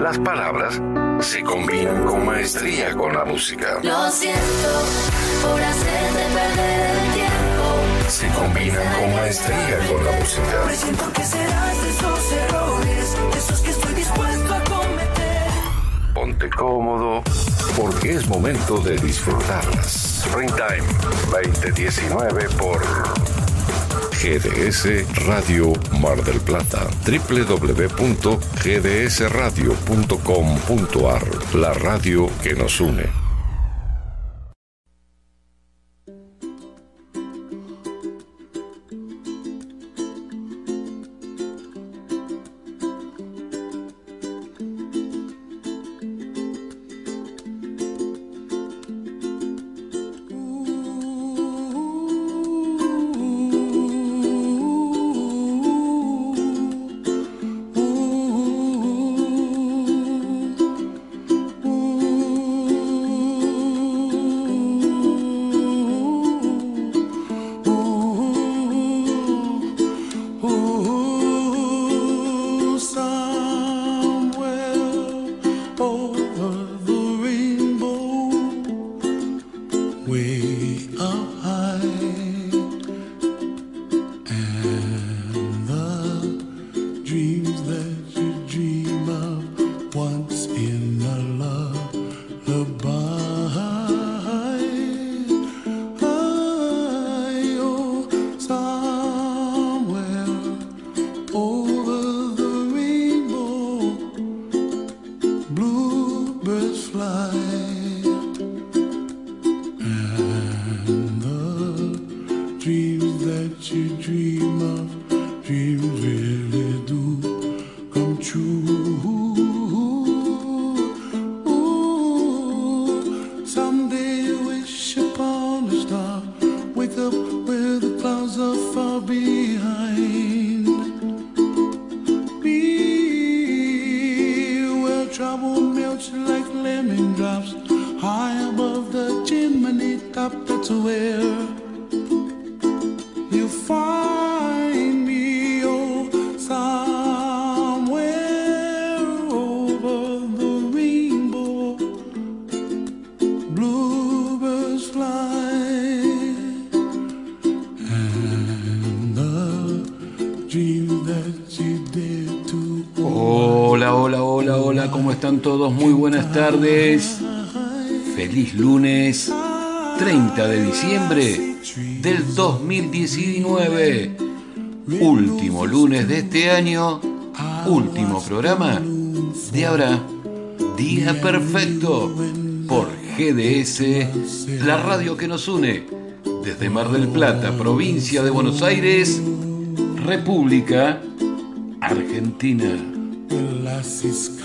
Las palabras se combinan con maestría con la música. Lo siento por hacerte perder el tiempo. Se combinan con maestría con la música. Presiento que serás de esos errores, de esos que estoy dispuesto a cometer. Ponte cómodo porque es momento de disfrutarlas. Springtime 2019 por GDS Radio Mar del Plata. www.gdsradio.com.ar La radio que nos une. Tardes. Feliz lunes 30 de diciembre del 2019. Último lunes de este año. Último programa de ahora. Día perfecto por GDS, la radio que nos une desde Mar del Plata, provincia de Buenos Aires, República Argentina.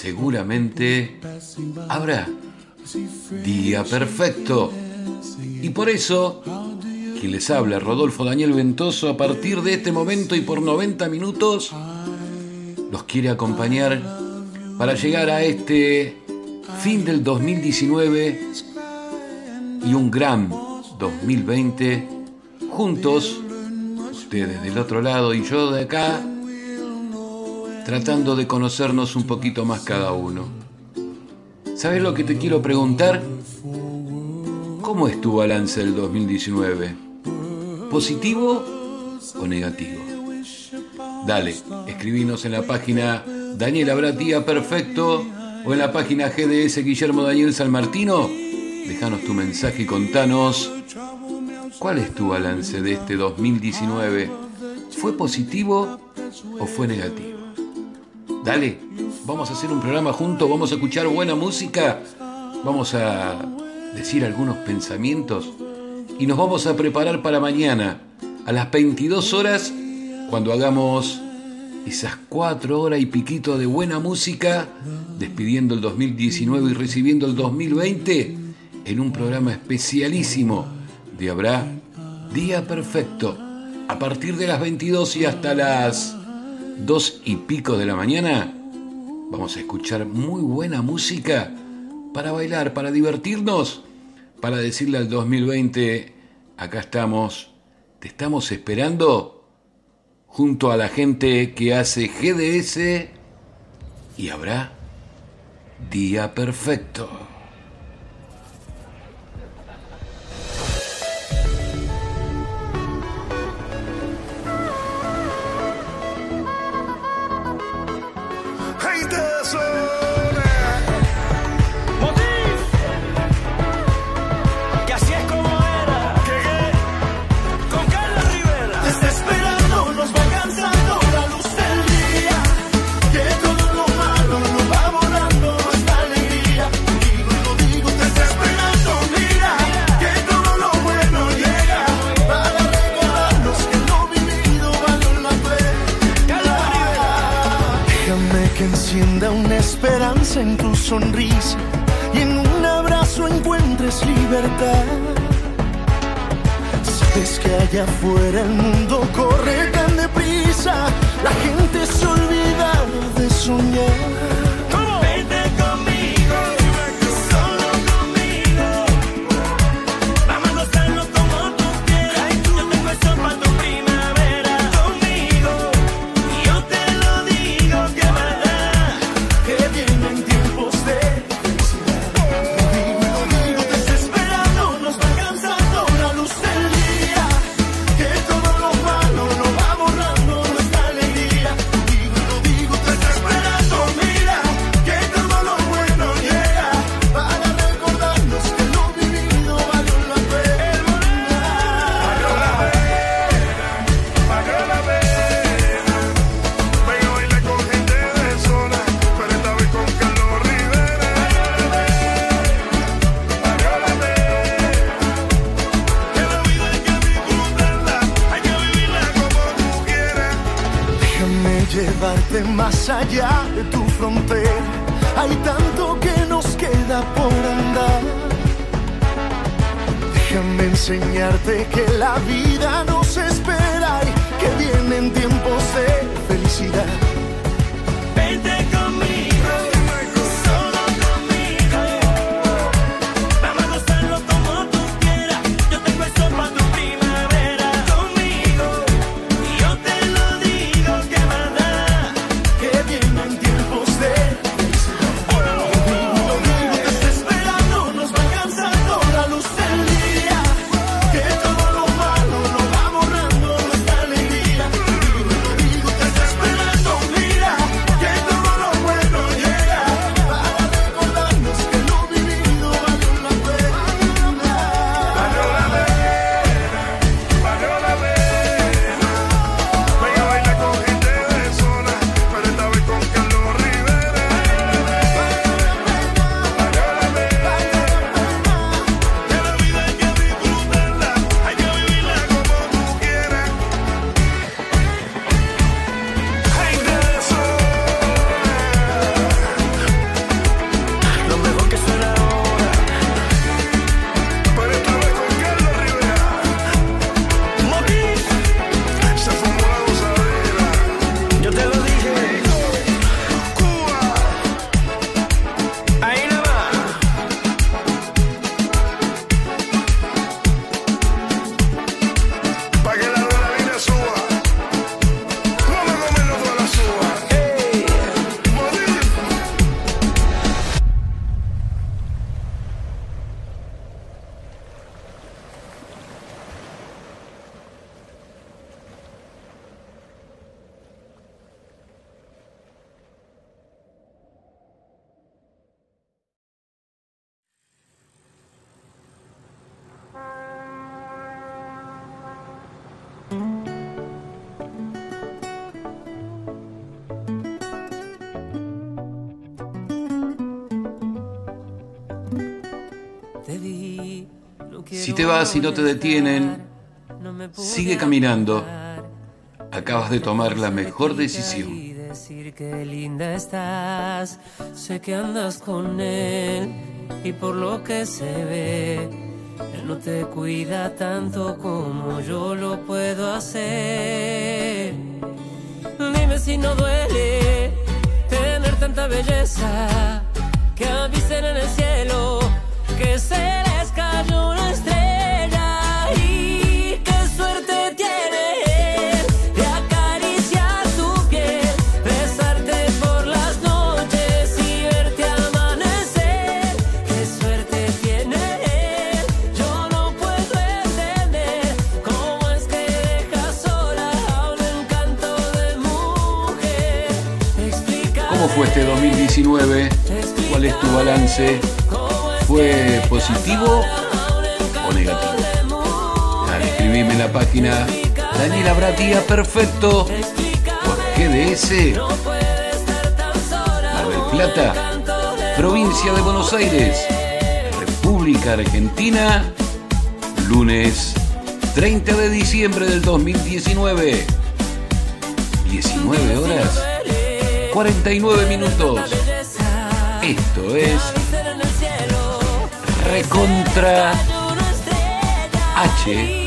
seguramente habrá día perfecto. Y por eso, quien les habla, Rodolfo Daniel Ventoso, a partir de este momento y por 90 minutos, los quiere acompañar para llegar a este fin del 2019 y un gran 2020 juntos, ustedes del otro lado y yo de acá, tratando de conocernos un poquito más cada uno. ¿Sabes lo que te quiero preguntar? ¿Cómo es tu balance del 2019? ¿Positivo o negativo? Dale, escribinos en la página Daniel Abratía Perfecto o en la página GDS Guillermo Daniel San Martino. Déjanos tu mensaje y contanos cuál es tu balance de este 2019. ¿Fue positivo o fue negativo? Dale, vamos a hacer un programa juntos, vamos a escuchar buena música, vamos a decir algunos pensamientos y nos vamos a preparar para mañana a las 22 horas cuando hagamos esas cuatro horas y piquito de buena música, despidiendo el 2019 y recibiendo el 2020 en un programa especialísimo de Habrá Día Perfecto. A partir de las 22 y hasta las 2 y pico de la mañana, vamos a escuchar muy buena música para bailar, para divertirnos, para decirle al 2020, acá estamos, te estamos esperando junto a la gente que hace GDS y habrá día perfecto. Y en un abrazo encuentres libertad. Sabes que allá afuera el mundo corre tan deprisa, la gente se olvida de soñar. Si no te detienen, sigue caminando. acabas de tomar la mejor decisión. Decir que linda estás, sé que andas con él y por lo que se ve, él no te cuida tanto como yo lo puedo hacer. Dime si no duele tener tanta belleza que avisen en el cielo que se les cayó una estrella 2019? ¿Cuál es tu balance? ¿Fue positivo o negativo? Dale, escribime en la página Daniela Bratía, perfecto. Por GDS, Mar del Plata, provincia de Buenos Aires, República Argentina, lunes 30 de diciembre del 2019, 19 horas 49 minutos. Esto es Recontra H.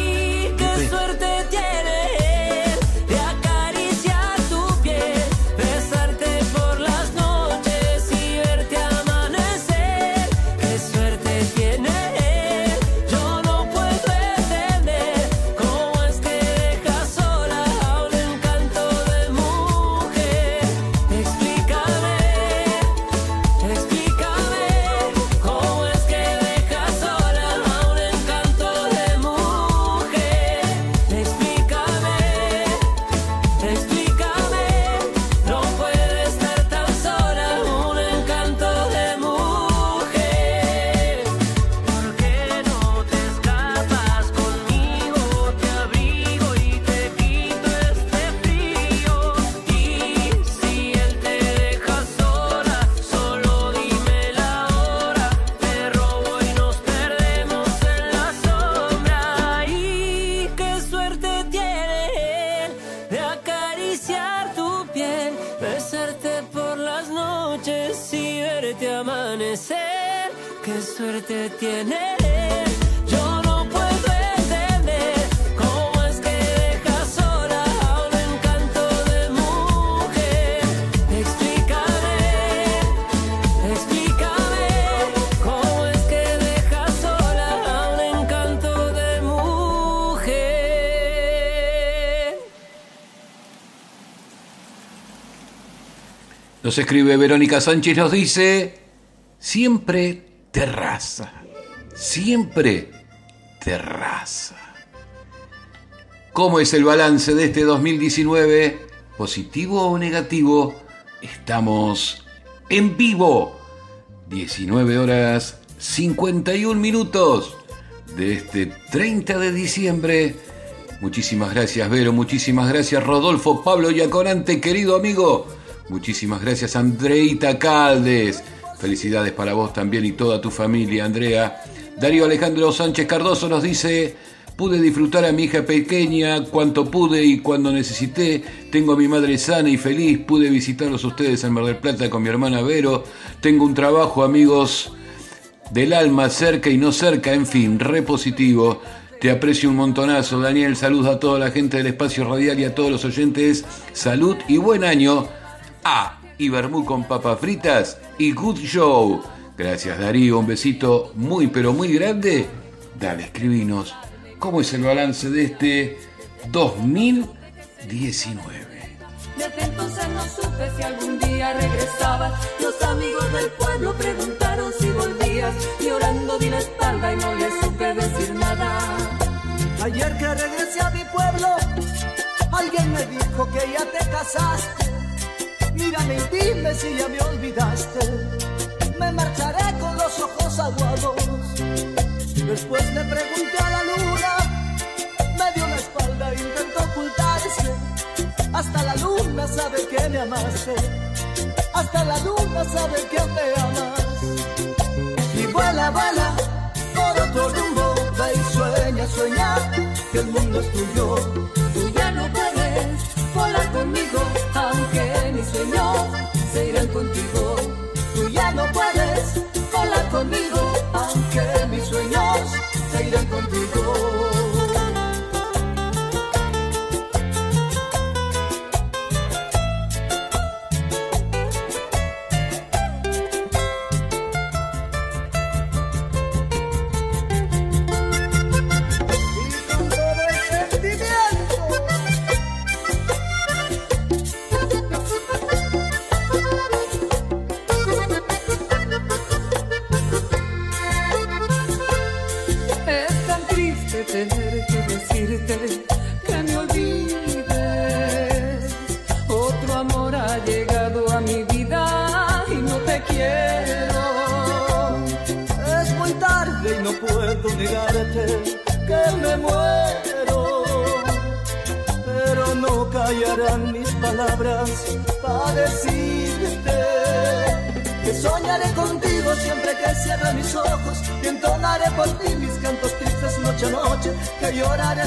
Nos escribe Verónica Sánchez, nos dice, siempre terraza, siempre terraza. ¿Cómo es el balance de este 2019? ¿Positivo o negativo? Estamos en vivo. 19 horas 51 minutos de este 30 de diciembre. Muchísimas gracias, Vero. Muchísimas gracias, Rodolfo Pablo Yaconante, querido amigo. Muchísimas gracias, Andreita Caldes. Felicidades para vos también y toda tu familia, Andrea. Darío Alejandro Sánchez Cardoso nos dice, pude disfrutar a mi hija pequeña cuanto pude y cuando necesité. Tengo a mi madre sana y feliz. Pude visitarlos ustedes en Mar del Plata con mi hermana Vero. Tengo un trabajo, amigos, del alma, cerca y no cerca, en fin, repositivo. Te aprecio un montonazo, Daniel. Saludos a toda la gente del espacio radial y a todos los oyentes. Salud y buen año. Ah, y vermú con papas fritas y good show. Gracias, Darío. Un besito muy, pero muy grande. Dale, escribinos. ¿Cómo es el balance de este 2019? Desde entonces no supe si algún día regresaba. Los amigos del pueblo preguntaron si volvías. Llorando di la espalda y no les supe decir nada. Ayer que regresé a mi pueblo, alguien me dijo que ya te casaste. Mírame y dime si ya me olvidaste. Me marcharé con los ojos aguados. Después le pregunté a la luna, me dio la espalda, intentó ocultarse. Hasta la luna sabe que me amaste. Hasta la luna sabe que me amas. Y vuela, vuela por otro rumbo. Ve y sueña, sueña que el mundo es tuyo. Tú ya no puedes Sola conmigo, contigo.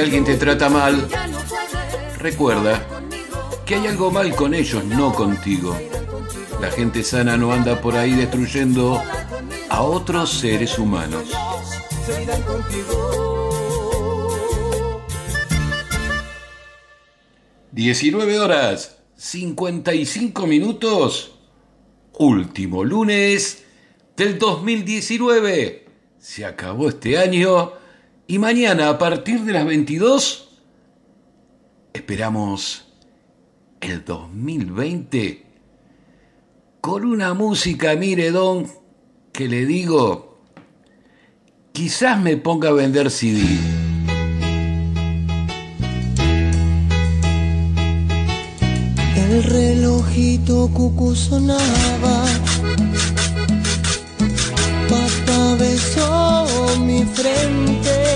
alguien te trata mal, recuerda que hay algo mal con ellos, no contigo. La gente sana no anda por ahí destruyendo a otros seres humanos. 19 horas 55 minutos. Último lunes del 2019. Se acabó este año y mañana a partir de las 22 esperamos el 2020 con una música, mire don, que le digo, quizás me ponga a vender CD. El relojito cucu sonaba, papá besó mi frente,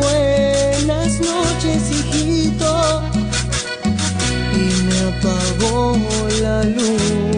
buenas noches hijito y me apagó la luz.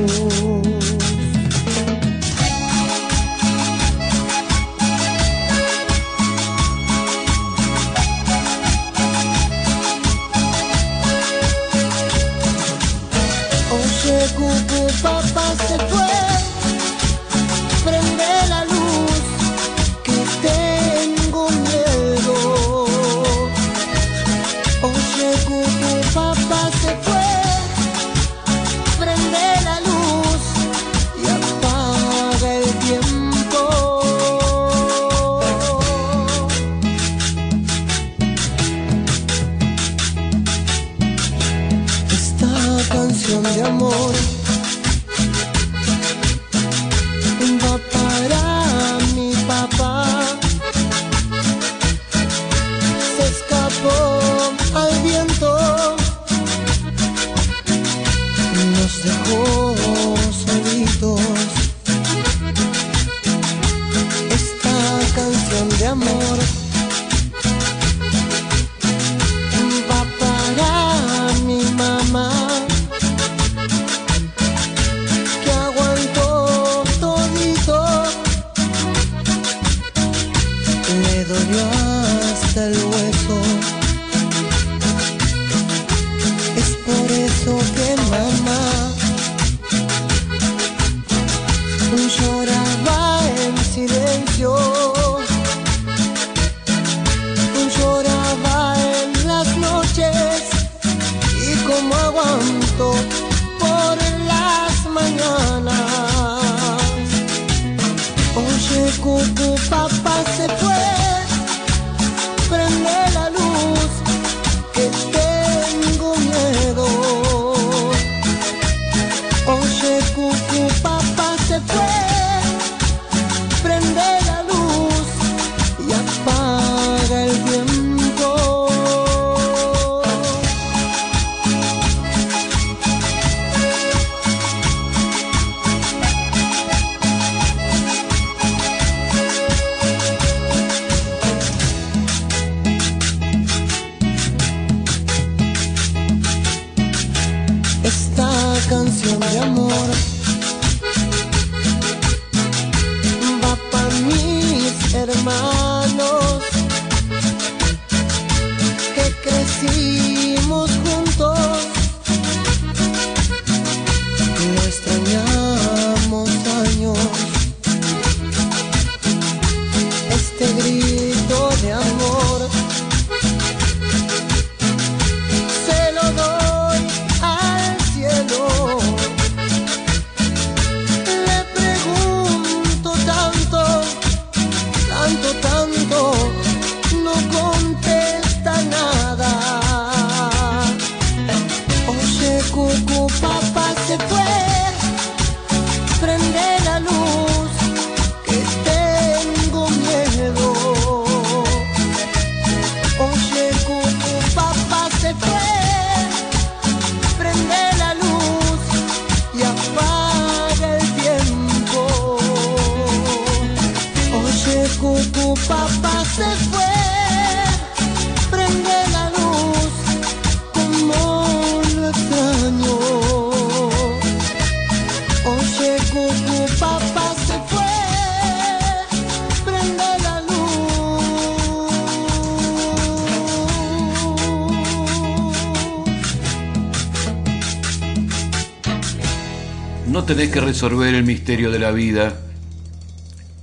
El misterio de la vida,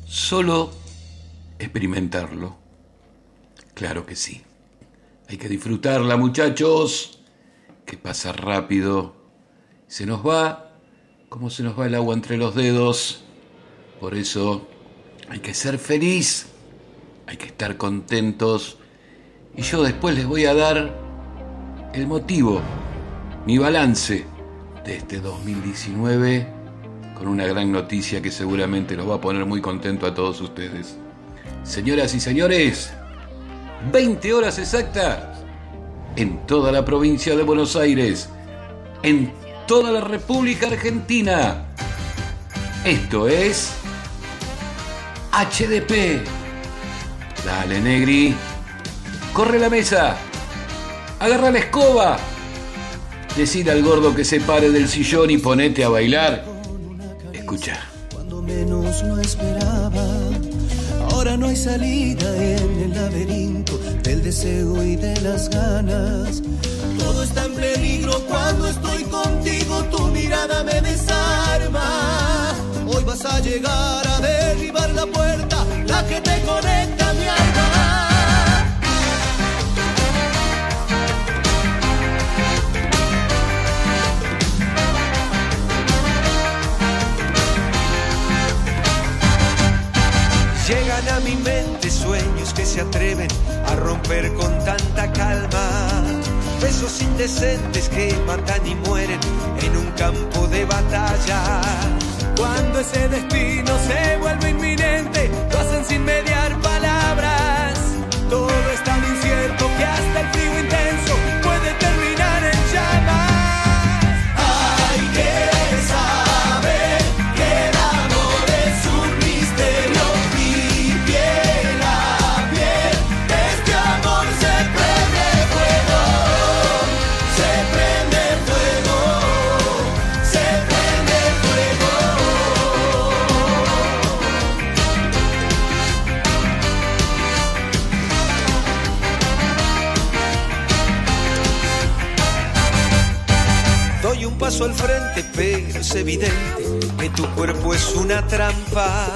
solo experimentarlo. Claro que sí. Hay que disfrutarla, muchachos, que pasa rápido. Se nos va como se nos va el agua entre los dedos. Por eso hay que ser feliz, hay que estar contentos. Y yo después les voy a dar el motivo, mi balance de este 2019 con una gran noticia que seguramente los va a poner muy contento a todos ustedes. Señoras y señores, 20 horas exactas en toda la provincia de Buenos Aires, en toda la República Argentina. Esto es HDP. Dale, Negri. Corre la mesa. Agarra la escoba. Decir al gordo que se pare del sillón y ponete a bailar. Cuando menos lo esperaba, ahora no hay salida en el laberinto del deseo y de las ganas. Todo está en peligro cuando estoy contigo, tu mirada me desarma. Hoy vas a llegar a derribar la puerta, la que te conecta Sueños que se atreven a romper con tanta calma. Besos indecentes que matan y mueren en un campo de batalla. Cuando ese destino se vuelve inminente, lo hacen sin mediar palabras. Al frente, pero es evidente que tu cuerpo es una trampa.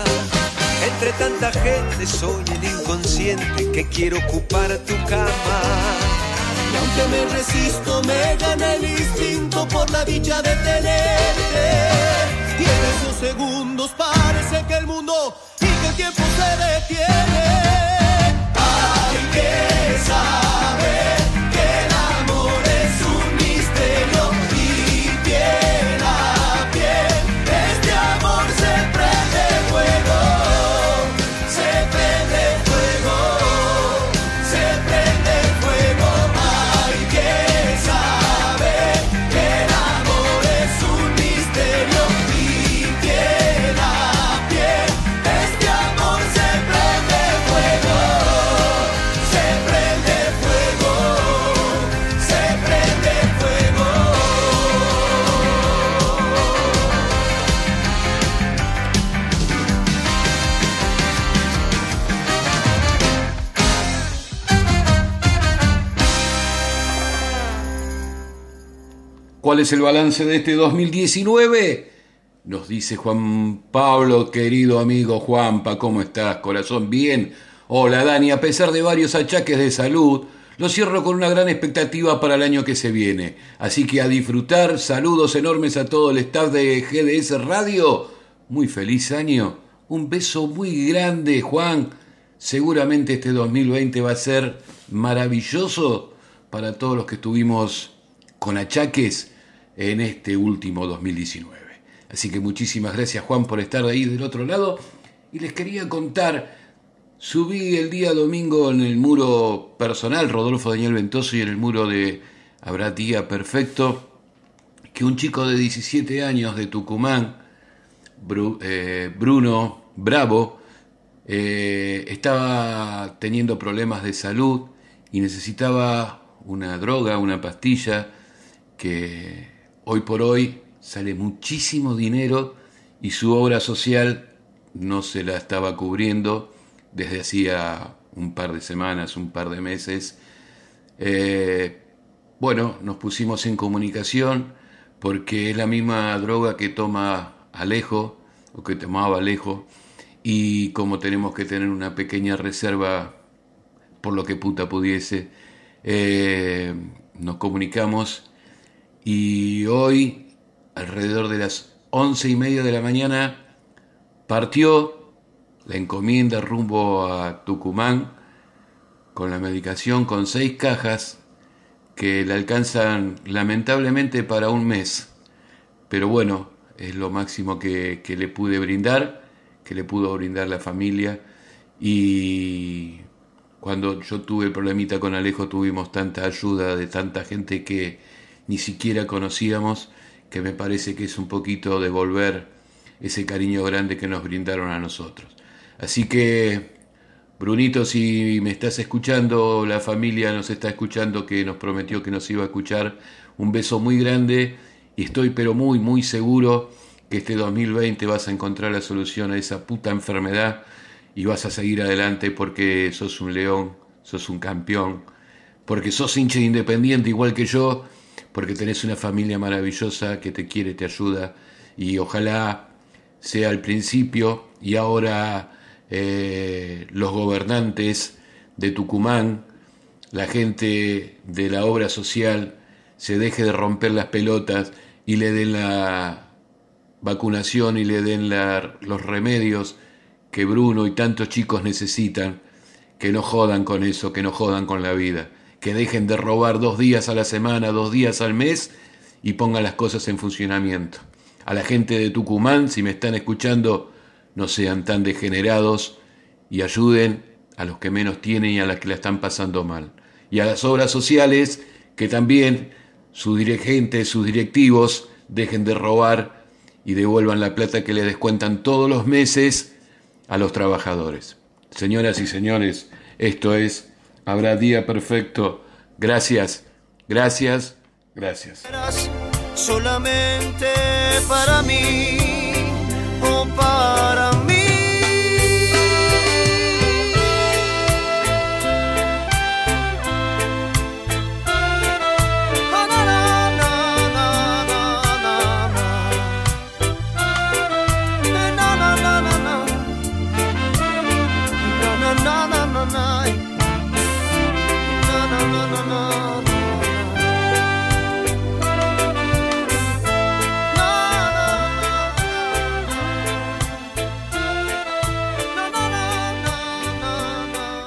Entre tanta gente soy el inconsciente que quiere ocupar tu cama. Y aunque me resisto, me gana el instinto por la dicha de tenerte. Y en esos segundos parece que el mundo y ¿Cuál es el balance de este 2019? Nos dice Juan Pablo, querido amigo Juanpa, ¿cómo estás? Corazón, bien. Hola Dani, a pesar de varios achaques de salud, lo cierro con una gran expectativa para el año que se viene. Así que a disfrutar, saludos enormes a todo el staff de GDS Radio. Muy feliz año. Un beso muy grande, Juan. Seguramente este 2020 va a ser maravilloso para todos los que estuvimos con achaques en este último 2019. Así que muchísimas gracias Juan por estar ahí del otro lado. Y les quería contar, subí el día domingo en el muro personal, Rodolfo Daniel Ventoso, y en el muro de Habrá Día Perfecto, que un chico de 17 años de Tucumán, eh, Bruno Bravo, eh, estaba teniendo problemas de salud y necesitaba una droga, una pastilla que hoy por hoy sale muchísimo dinero y su obra social no se la estaba cubriendo desde hacía un par de semanas, un par de meses. Eh, bueno, nos pusimos en comunicación porque es la misma droga que toma Alejo o que tomaba Alejo y como tenemos que tener una pequeña reserva por lo que puta pudiese, eh, nos comunicamos y hoy, alrededor de las once y media de la mañana, partió la encomienda rumbo a Tucumán con la medicación con seis cajas que le alcanzan lamentablemente para un mes. Pero bueno, es lo máximo que, que le pude brindar, que le pudo brindar la familia. Y cuando yo tuve el problemita con Alejo tuvimos tanta ayuda de tanta gente que, ni siquiera conocíamos, que me parece que es un poquito devolver ese cariño grande que nos brindaron a nosotros. Así que, Brunito, si me estás escuchando, la familia nos está escuchando, que nos prometió que nos iba a escuchar, un beso muy grande y estoy pero muy, muy seguro que este 2020 vas a encontrar la solución a esa puta enfermedad y vas a seguir adelante porque sos un león, sos un campeón, porque sos hincha independiente igual que yo porque tenés una familia maravillosa que te quiere, te ayuda y ojalá sea el principio y ahora eh, los gobernantes de Tucumán, la gente de la obra social, se deje de romper las pelotas y le den la vacunación y le den los remedios que Bruno y tantos chicos necesitan, que no jodan con eso, que no jodan con la vida que dejen de robar dos días a la semana, dos días al mes y pongan las cosas en funcionamiento. A la gente de Tucumán, si me están escuchando, no sean tan degenerados y ayuden a los que menos tienen y a las que la están pasando mal. Y a las obras sociales, que también sus dirigentes, sus directivos, dejen de robar y devuelvan la plata que les descuentan todos los meses a los trabajadores. Señoras y señores, esto es Habrá día perfecto. Gracias, gracias, gracias. Solamente para mí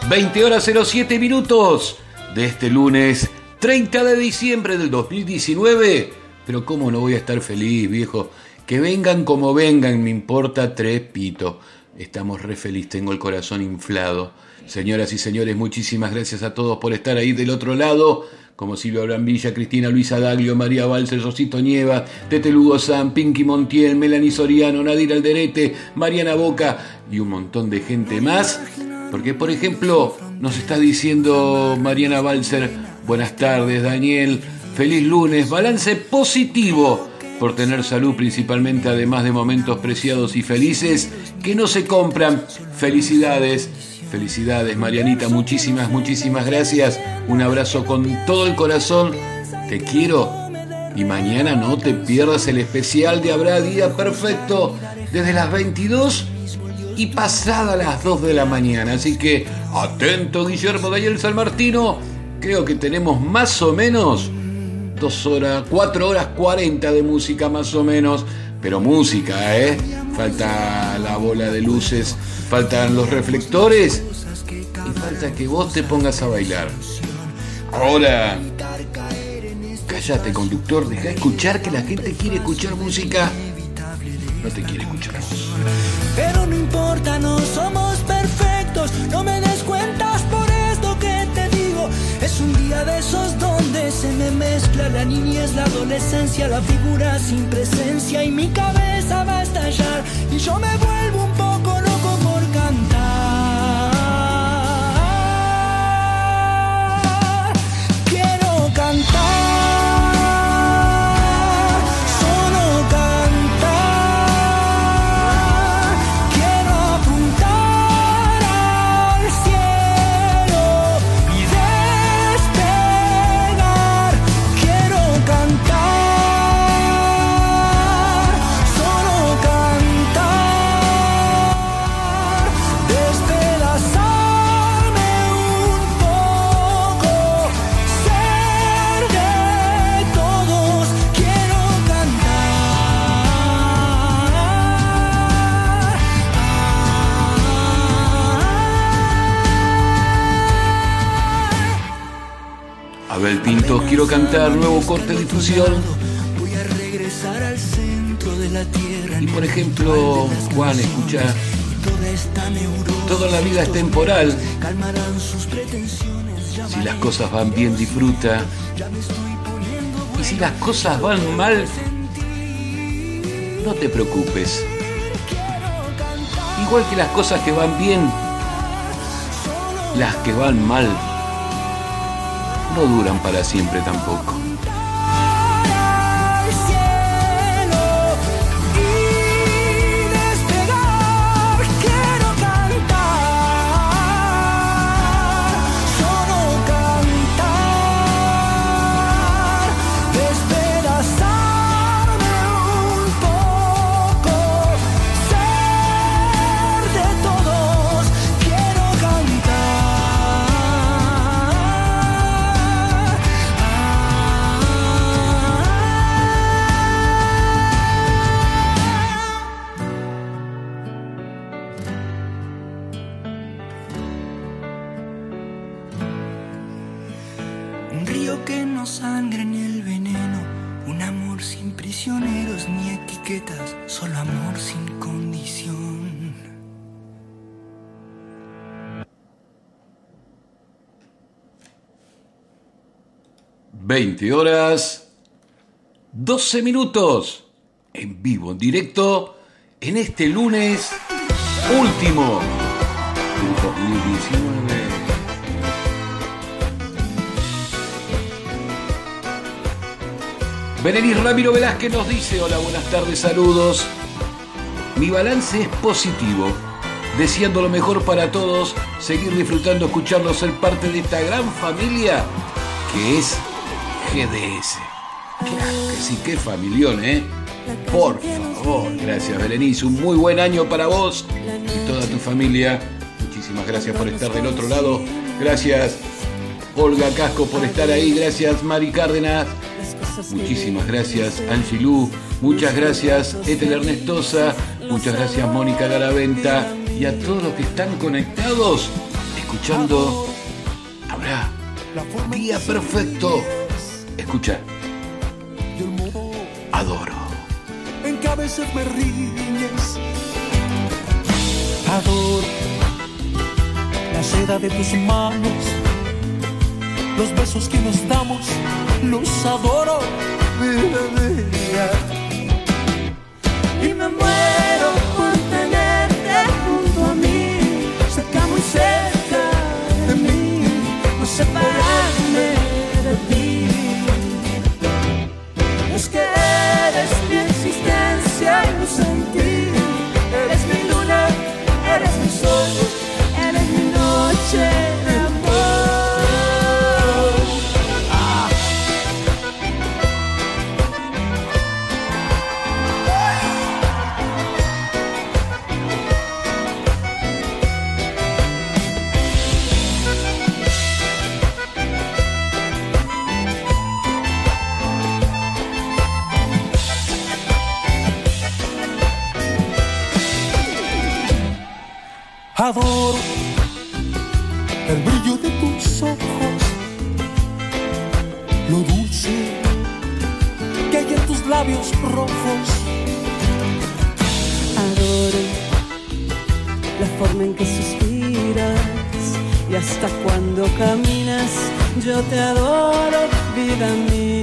20 horas 07 minutos de este lunes 30 de diciembre del 2019. Pero cómo no voy a estar feliz, viejo. Que vengan como vengan, me importa tres pito. Estamos re feliz, tengo el corazón inflado. Señoras y señores, muchísimas gracias a todos por estar ahí del otro lado. Como Silvia Brambilla, Cristina Luisa Daglio, María Balser, Rosito Nieva, Tete Lugo San, Pinky Montiel, Melanie Soriano, Nadir Alderete, Mariana Boca y un montón de gente más. Porque, por ejemplo, nos está diciendo Mariana Balser, buenas tardes, Daniel, feliz lunes, balance positivo por tener salud principalmente, además de momentos preciados y felices que no se compran. Felicidades, felicidades Marianita, muchísimas, muchísimas gracias. Un abrazo con todo el corazón, te quiero. Y mañana no te pierdas el especial de Habrá Día Perfecto desde las 22 y pasada las 2 de la mañana. Así que atento Guillermo Daniel San Martino, creo que tenemos más o menos dos horas, cuatro horas 40 de música más o menos, pero música, ¿eh? Falta la bola de luces, faltan los reflectores y falta que vos te pongas a bailar. Ahora, cállate conductor, deja de escuchar que la gente quiere escuchar música. No te quiere escuchar. Pero no importa, no somos perfectos, no me des cuentas por esto que te digo. Es un día de esos donde se me mezcla la niñez, la adolescencia, la figura sin presencia y mi cabeza va a estallar y yo me quiero cantar, nuevo corte de difusión. Y por ejemplo, Juan, escucha, Toda la vida es temporal. Si las cosas van bien, disfruta. Y si las cosas van mal, no te preocupes. Igual que las cosas que van bien, las que van mal, no duran para siempre tampoco. 20 horas, 12 minutos, en vivo, en directo, en este lunes último del 2019. Benelis Ramiro Velázquez nos dice, hola, buenas tardes, saludos. Mi balance es positivo, deseando lo mejor para todos, seguir disfrutando, escucharlo, ser parte de esta gran familia que es GDS. Claro que sí, qué familión, ¿eh? Por favor, gracias Berenice, un muy buen año para vos y toda tu familia. Muchísimas gracias por estar del otro lado. Gracias Olga Casco por estar ahí. Gracias Mari Cárdenas. Muchísimas gracias Angie Lu. Muchas gracias Ethel Ernestosa. Muchas gracias Mónica Garaventa. Y a todos los que están conectados, escuchando Habrá Día Perfecto. Escucha. Adoro. En que a veces me riñes. Adoro la seda de tus manos, los besos que nos damos, los adoro, vida mía. Y me muero caminas yo te adoro, vida mía.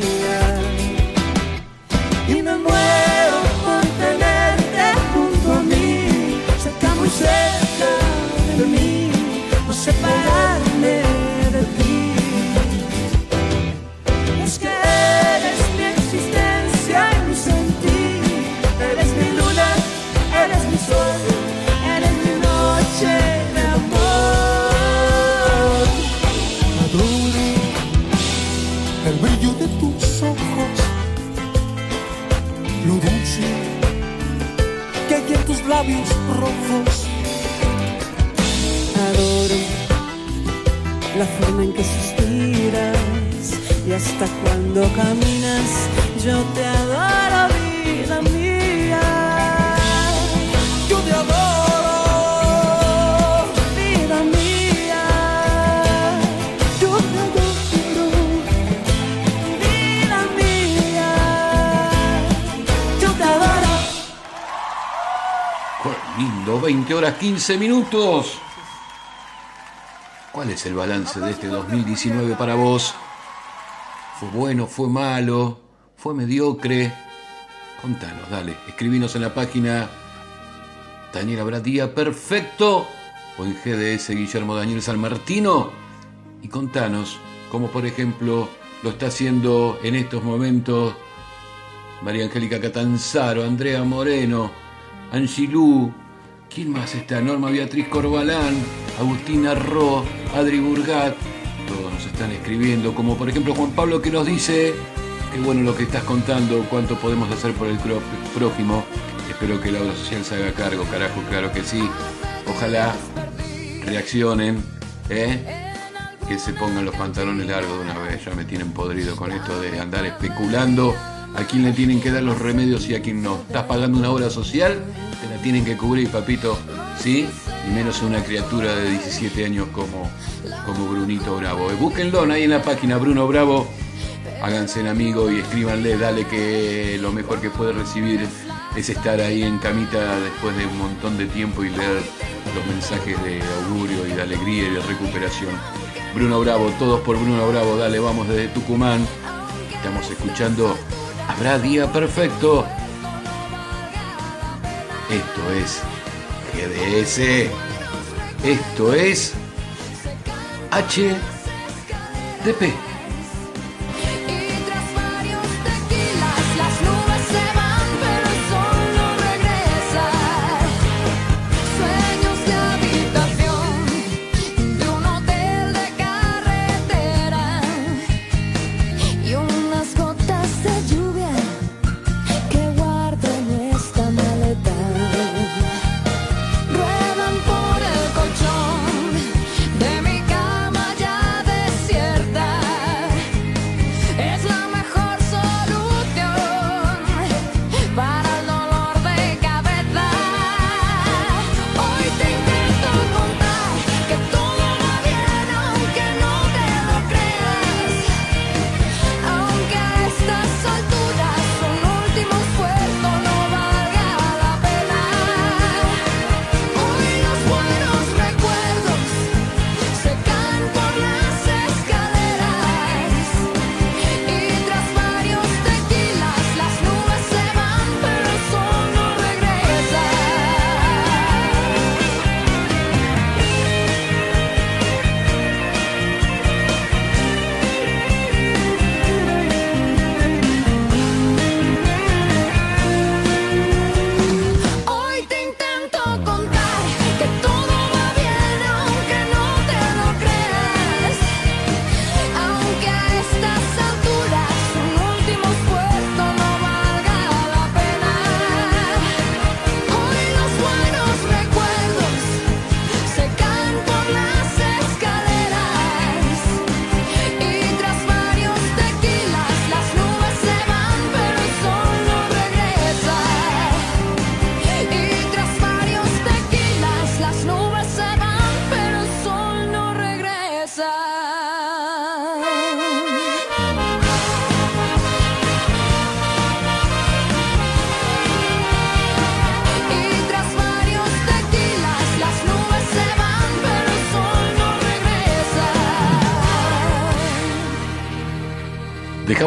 20 horas 15 minutos. ¿Cuál es el balance de este 2019 para vos? ¿Fue bueno? ¿Fue malo? ¿Fue mediocre? Contanos, dale. Escribinos en la página Daniel Habrá Día Perfecto o en GDS Guillermo Daniel San Martino y contanos cómo por ejemplo lo está haciendo en estos momentos María Angélica Catanzaro, Andrea Moreno, Angilú, ¿quién más está? Norma Beatriz Corbalán, Agustina Ro, Adri Burgat, todos nos están escribiendo, como por ejemplo Juan Pablo que nos dice, qué bueno lo que estás contando, cuánto podemos hacer por el prójimo, espero que la obra social se haga cargo, carajo, claro que sí, ojalá reaccionen, ¿eh? que se pongan los pantalones largos de una vez. Ya me tienen podrido con esto de andar especulando a quién le tienen que dar los remedios y a quién no. Estás pagando una obra social, te la tienen que cubrir, papito, ¿sí? Y menos una criatura de 17 años como, como Brunito Bravo. Eh, Búsquenlo ahí en la página Bruno Bravo, háganse en amigo y escríbanle, dale que lo mejor que puede recibir es estar ahí en camita después de un montón de tiempo y leer los mensajes de augurio y de alegría y de recuperación. Bruno Bravo, todos por Bruno Bravo, dale, vamos desde Tucumán. Estamos escuchando Habrá Día Perfecto. Esto es GDS. Esto es HDP.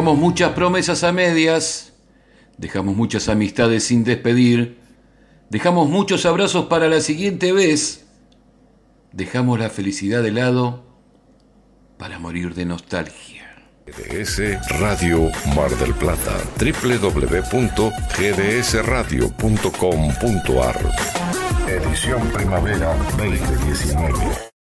Dejamos muchas promesas a medias, dejamos muchas amistades sin despedir, dejamos muchos abrazos para la siguiente vez, dejamos la felicidad de lado para morir de nostalgia. GDS Radio Mar del Plata, www.gdsradio.com.ar. Edición Primavera 2019.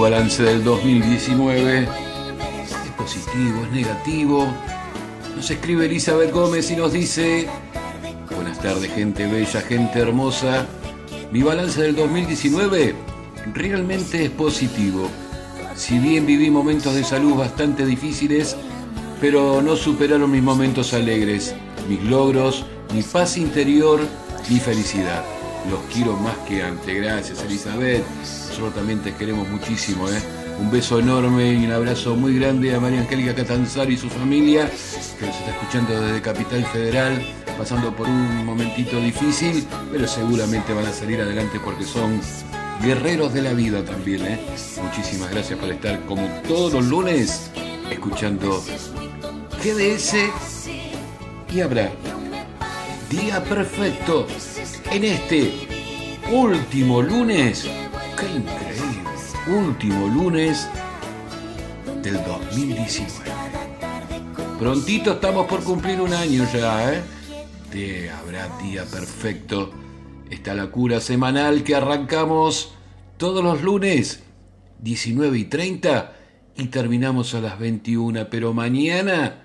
Balance del 2019. ¿Es positivo? ¿Es negativo? Nos escribe Elizabeth Gómez y nos dice, buenas tardes gente bella, gente hermosa. Mi balance del 2019 realmente es positivo. Si bien viví momentos de salud bastante difíciles, pero no superaron mis momentos alegres, mis logros, mi paz interior, mi felicidad. Los quiero más que antes. Gracias Elizabeth también te queremos muchísimo. ¿eh? Un beso enorme y un abrazo muy grande a María Angélica Catanzar y su familia, que nos está escuchando desde Capital Federal, pasando por un momentito difícil, pero seguramente van a salir adelante porque son guerreros de la vida también. ¿eh? Muchísimas gracias por estar como todos los lunes escuchando GDS y habrá día perfecto en este último lunes Qué increíble. Último lunes del 2019. Prontito estamos por cumplir un año ya, ¿eh? De Habrá Día Perfecto. Esta locura semanal que arrancamos todos los lunes, 19 y 30, y terminamos a las 21. Pero mañana,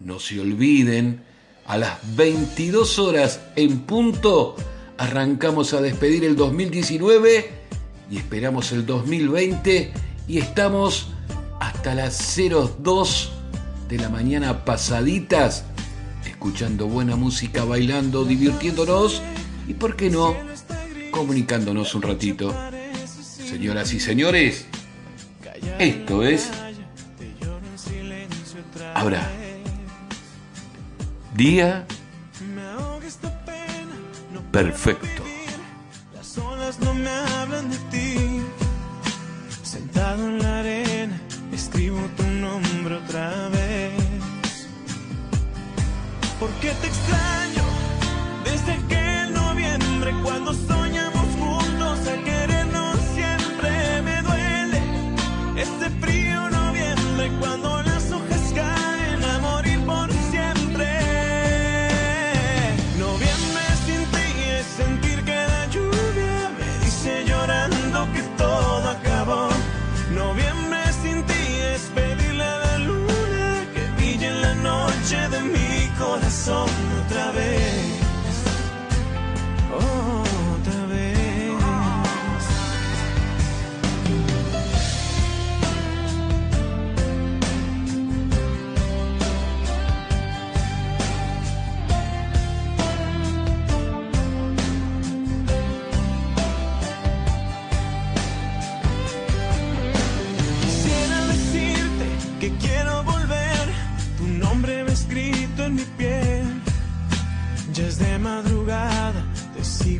no se olviden, a las 22 horas en punto, arrancamos a despedir el 2019 y esperamos el 2020 y estamos hasta las 02 de la mañana pasaditas escuchando buena música, bailando, divirtiéndonos y, ¿por qué no?, comunicándonos un ratito. Señoras y señores, esto es... Ahora, día perfecto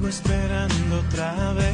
esperando otra vez.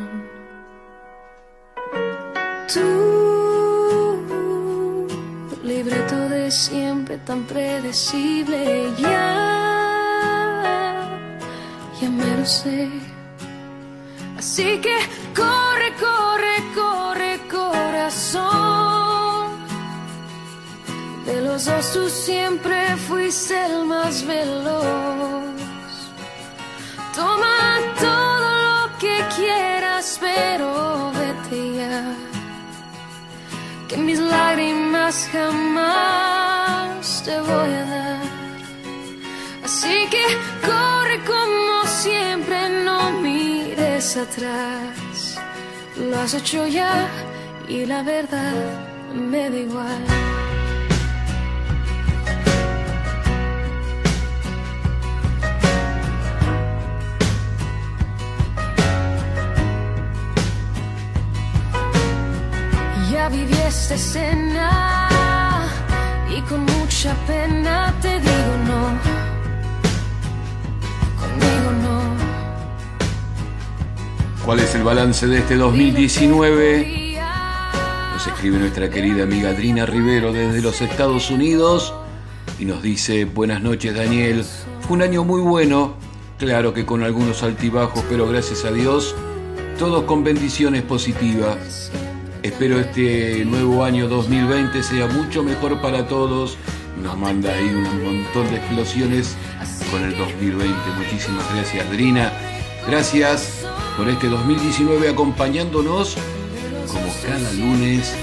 Tan predecible. Ya, ya me lo sé. Así que corre, corre, corre, corazón. De los dos siempre fuiste el más veloz. Toma todo lo que quieras, pero vete ya que mis lágrimas jamás te voy a dar. Así que corre como siempre, no mires atrás. Lo has hecho ya y la verdad me da igual. Ya viví esta escena y con mucha pena te digo no. Conmigo no. ¿Cuál es el balance de este 2019? Nos escribe nuestra querida amiga Adrina Rivero desde los Estados Unidos y nos dice, buenas noches Daniel, fue un año muy bueno, claro que con algunos altibajos, pero gracias a Dios, todos con bendiciones positivas. Espero este nuevo año 2020 sea mucho mejor para todos. Nos manda ahí un montón de explosiones con el 2020. Muchísimas gracias, Adrina. Gracias por este 2019 acompañándonos como cada lunes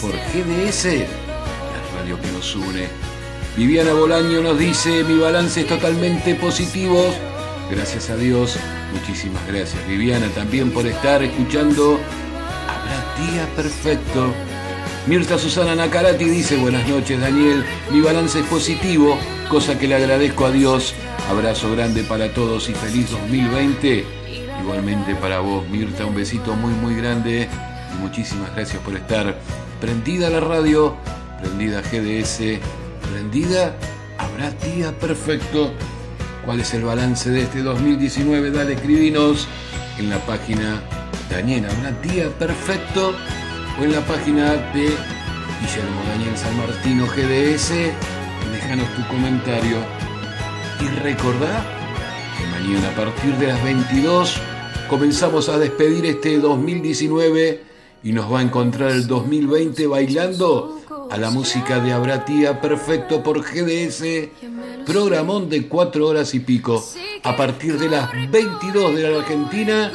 por GDS, la radio que nos une. Viviana Bolaño nos dice, mi balance es totalmente positivo. Gracias a Dios, muchísimas gracias Viviana también por estar escuchando Habrá Día Perfecto. Mirta Susana Nacarati dice, buenas noches Daniel, mi balance es positivo, cosa que le agradezco a Dios. Abrazo grande para todos y feliz 2020. Igualmente para vos Mirta, un besito muy muy grande y muchísimas gracias por estar prendida la radio, prendida GDS, prendida Habrá Día Perfecto. ¿Cuál es el balance de este 2019? Dale, escribinos en la página Daniel Habrá Día Perfecto o en la página de Guillermo Daniel San Martino GDS. Déjanos tu comentario. Y recordá que mañana a partir de las 22 comenzamos a despedir este 2019 y nos va a encontrar el 2020 bailando a la música de Abratía Perfecto por GDS, programón de 4 horas y pico. A partir de las 22 de la Argentina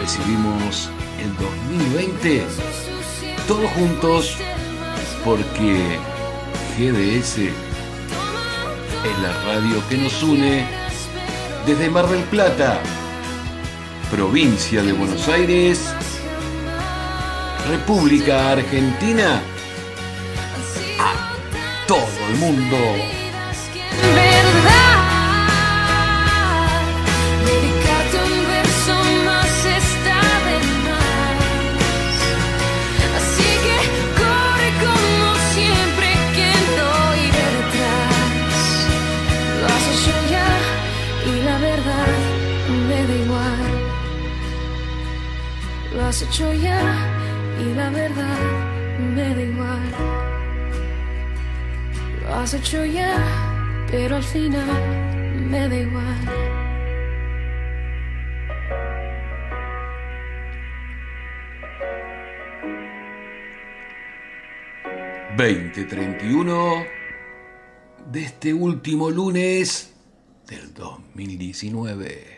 recibimos el 2020 todos juntos porque GDS es la radio que nos une desde Mar del Plata, provincia de Buenos Aires, República Argentina, a todo el mundo. Has hecho ya y la verdad me da igual. Lo has hecho ya, pero al final me da igual. 2031 de este último lunes del 2019.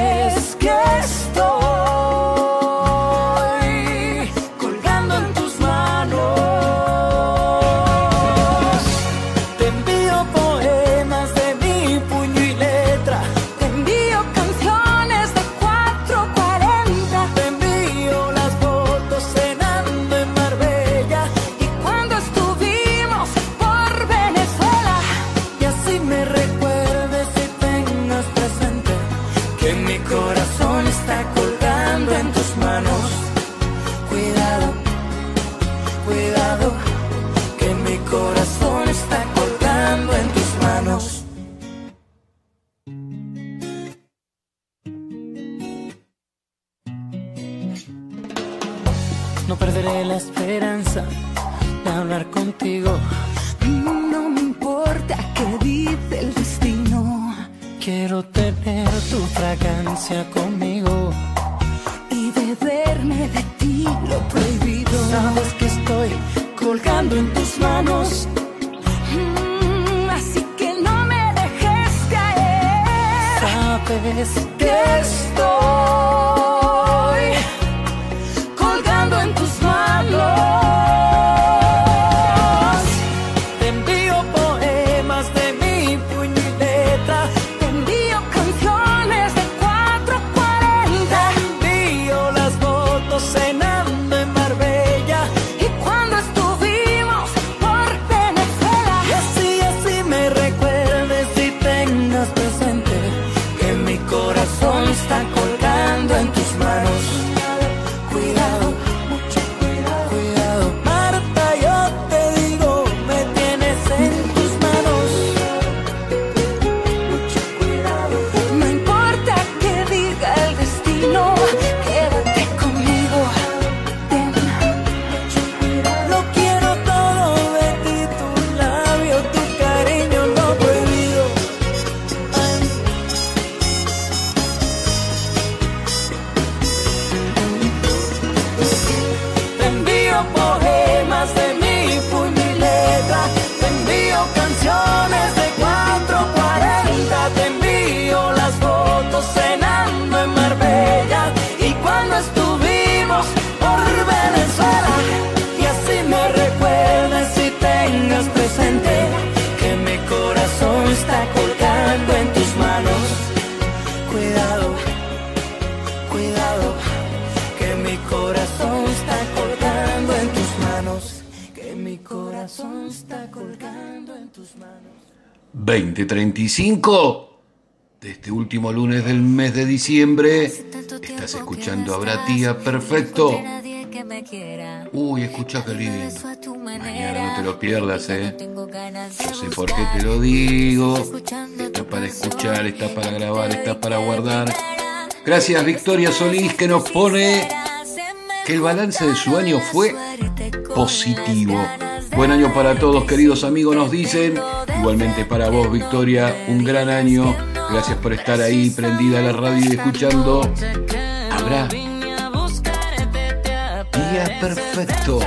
2035 de este último lunes del mes de diciembre. Estás escuchando a Tía Perfecto. Uy, escucha qué lindo. Mañana no te lo pierdas, eh. No sé por qué te lo digo. Está para escuchar, está para grabar, está para guardar. Gracias Victoria Solís que nos pone que el balance de su año fue positivo. Buen año para todos, queridos amigos, nos dicen. Igualmente para vos, Victoria, un gran año. Gracias por estar ahí, prendida a la radio y escuchando. Habrá día perfecto.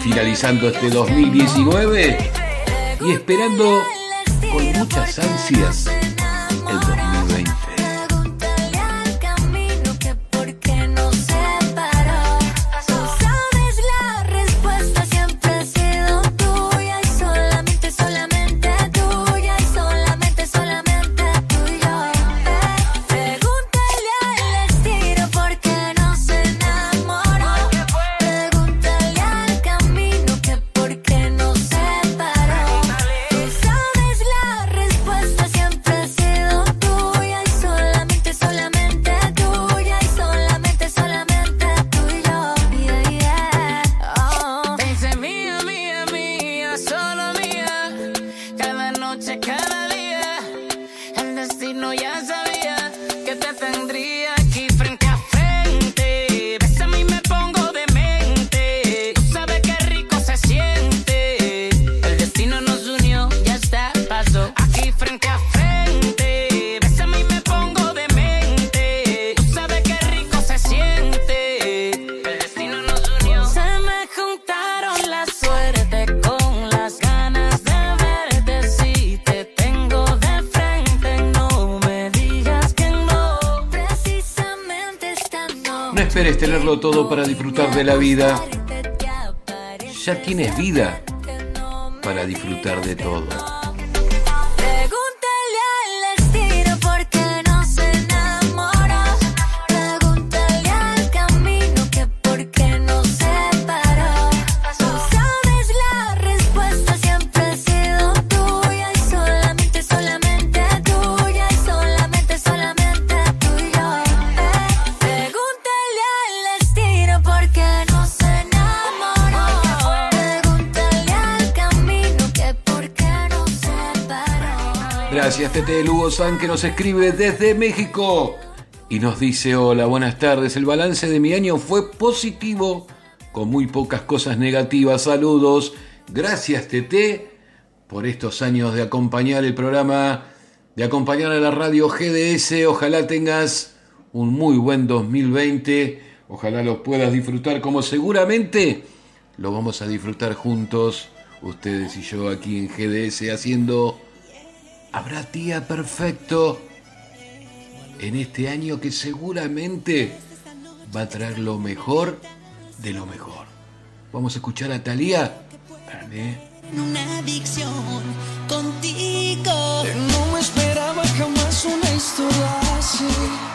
Finalizando este 2019 y esperando con muchas ansias el 2020. Tienes vida para disfrutar de todo. Tete Lugo San, que nos escribe desde México y nos dice: Hola, buenas tardes. El balance de mi año fue positivo, con muy pocas cosas negativas. Saludos. Gracias, Tete, por estos años de acompañar el programa, de acompañar a la radio GDS. Ojalá tengas un muy buen 2020. Ojalá lo puedas disfrutar como seguramente lo vamos a disfrutar juntos, ustedes y yo aquí en GDS haciendo habrá día perfecto en este año que seguramente va a traer lo mejor de lo mejor. Vamos a escuchar a Talía. Una adicción contigo. No me esperaba jamás una historia así.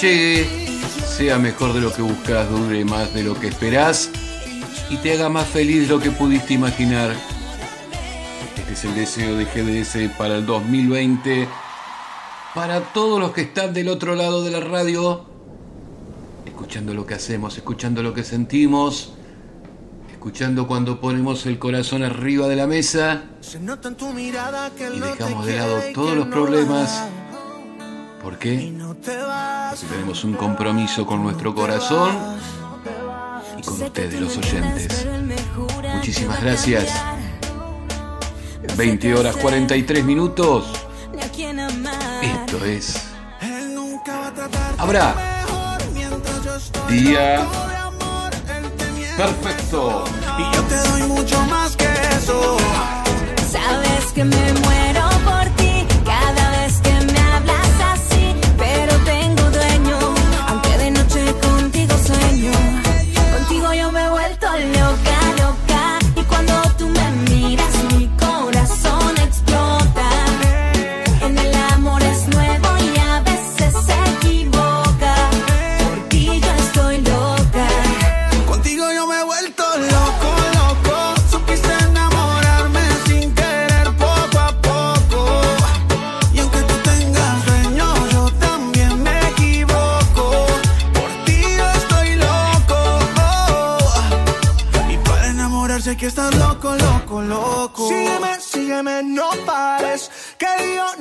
llegue sea mejor de lo que buscas, dure más de lo que esperás y te haga más feliz de lo que pudiste imaginar. Este es el deseo de GDS para el 2020. Para todos los que están del otro lado de la radio, escuchando lo que hacemos, escuchando lo que sentimos, escuchando cuando ponemos el corazón arriba de la mesa y dejamos de lado todos los problemas. ¿Por qué? Porque tenemos un compromiso con nuestro corazón y con ustedes, los oyentes. Muchísimas gracias. 20 horas 43 minutos. Esto es. Habrá día perfecto. Y yo te doy mucho más que eso. Sabes que me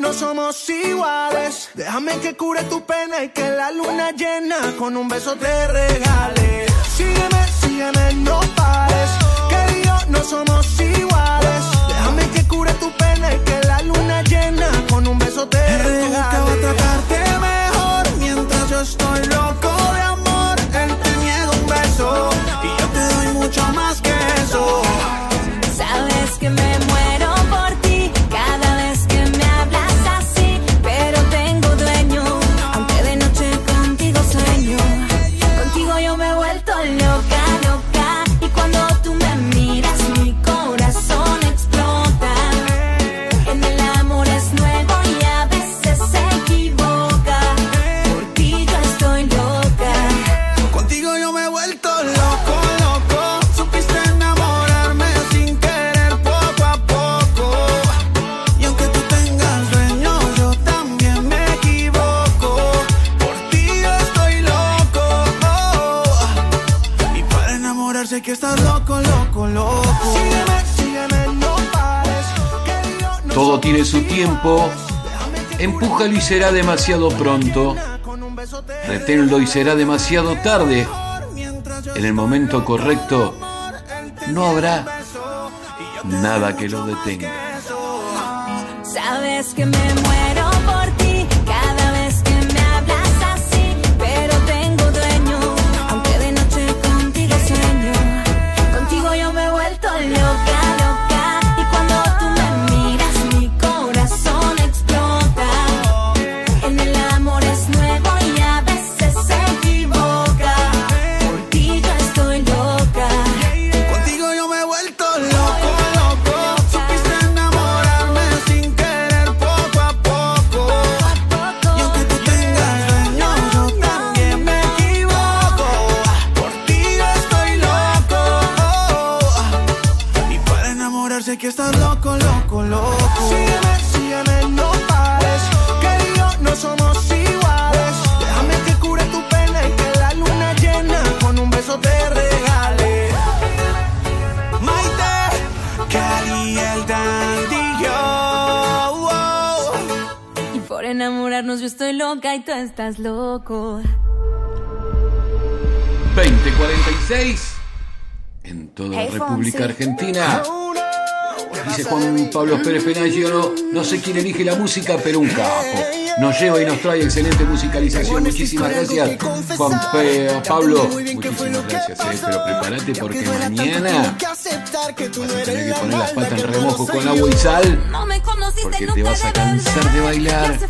no somos iguales. Déjame que cure tu pena y que la luna llena con un beso te regale. Sígueme, sígueme, no pares. Que yo no somos iguales. Déjame que cure tu pena y que la luna llena con un beso te regale. He tratarte mejor mientras yo estoy loco de amor. será demasiado pronto, reténlo y será demasiado tarde. En el momento correcto no habrá nada que lo detenga. Pérez Penaggio, no sé quién elige la música, pero un capo. Nos lleva y nos trae excelente musicalización. Muchísimas gracias, Juan eh, Pablo. Muchísimas gracias, eh, pero prepárate porque mañana vas a tener que poner las patas en remojo con agua y sal porque te vas a cansar de bailar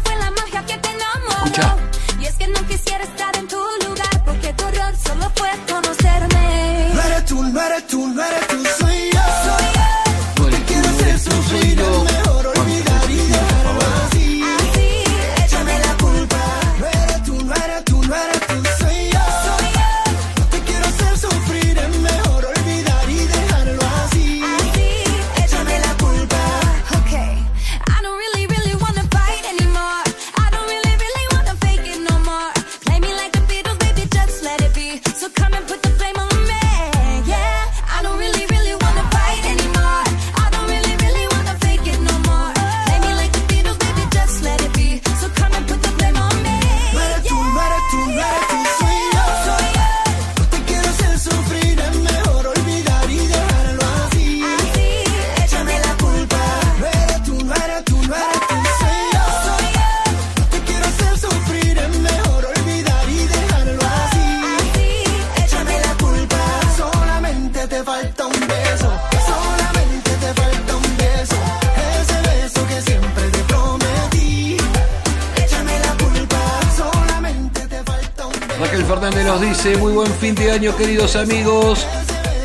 fin de queridos amigos.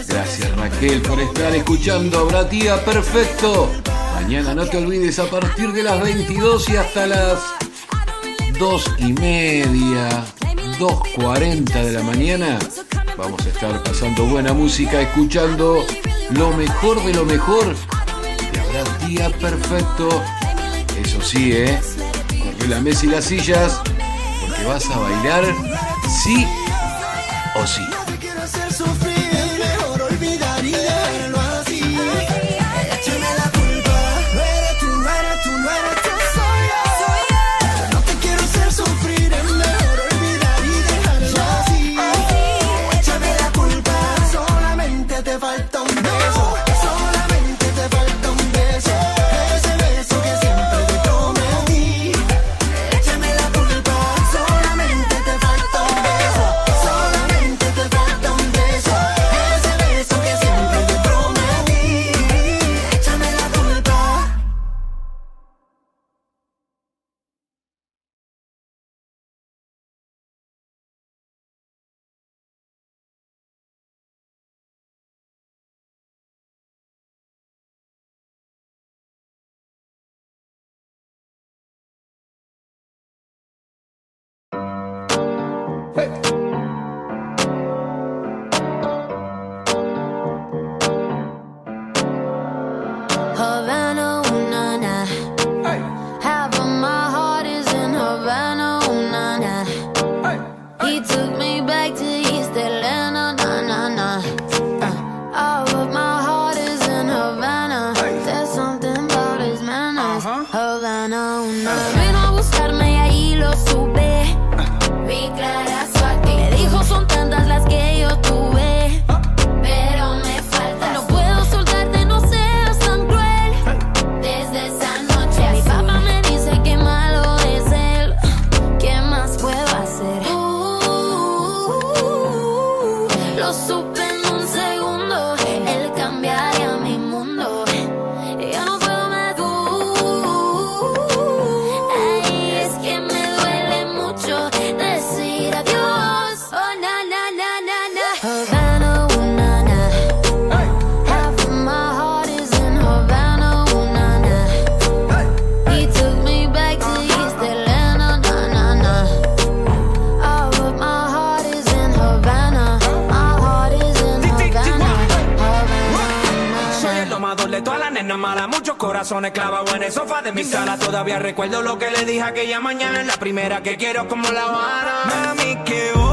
Gracias Raquel por estar escuchando. Habrá día perfecto. Mañana no te olvides a partir de las 22 y hasta las 2 y media, 2.40 de la mañana. Vamos a estar pasando buena música, escuchando lo mejor de lo mejor. Habrá día perfecto. Eso sí, ¿eh? Corre la mesa y las sillas porque vas a bailar sí corazones clavados en el sofá de mi sala. Todavía recuerdo lo que le dije aquella mañana. La primera que quiero como la vara.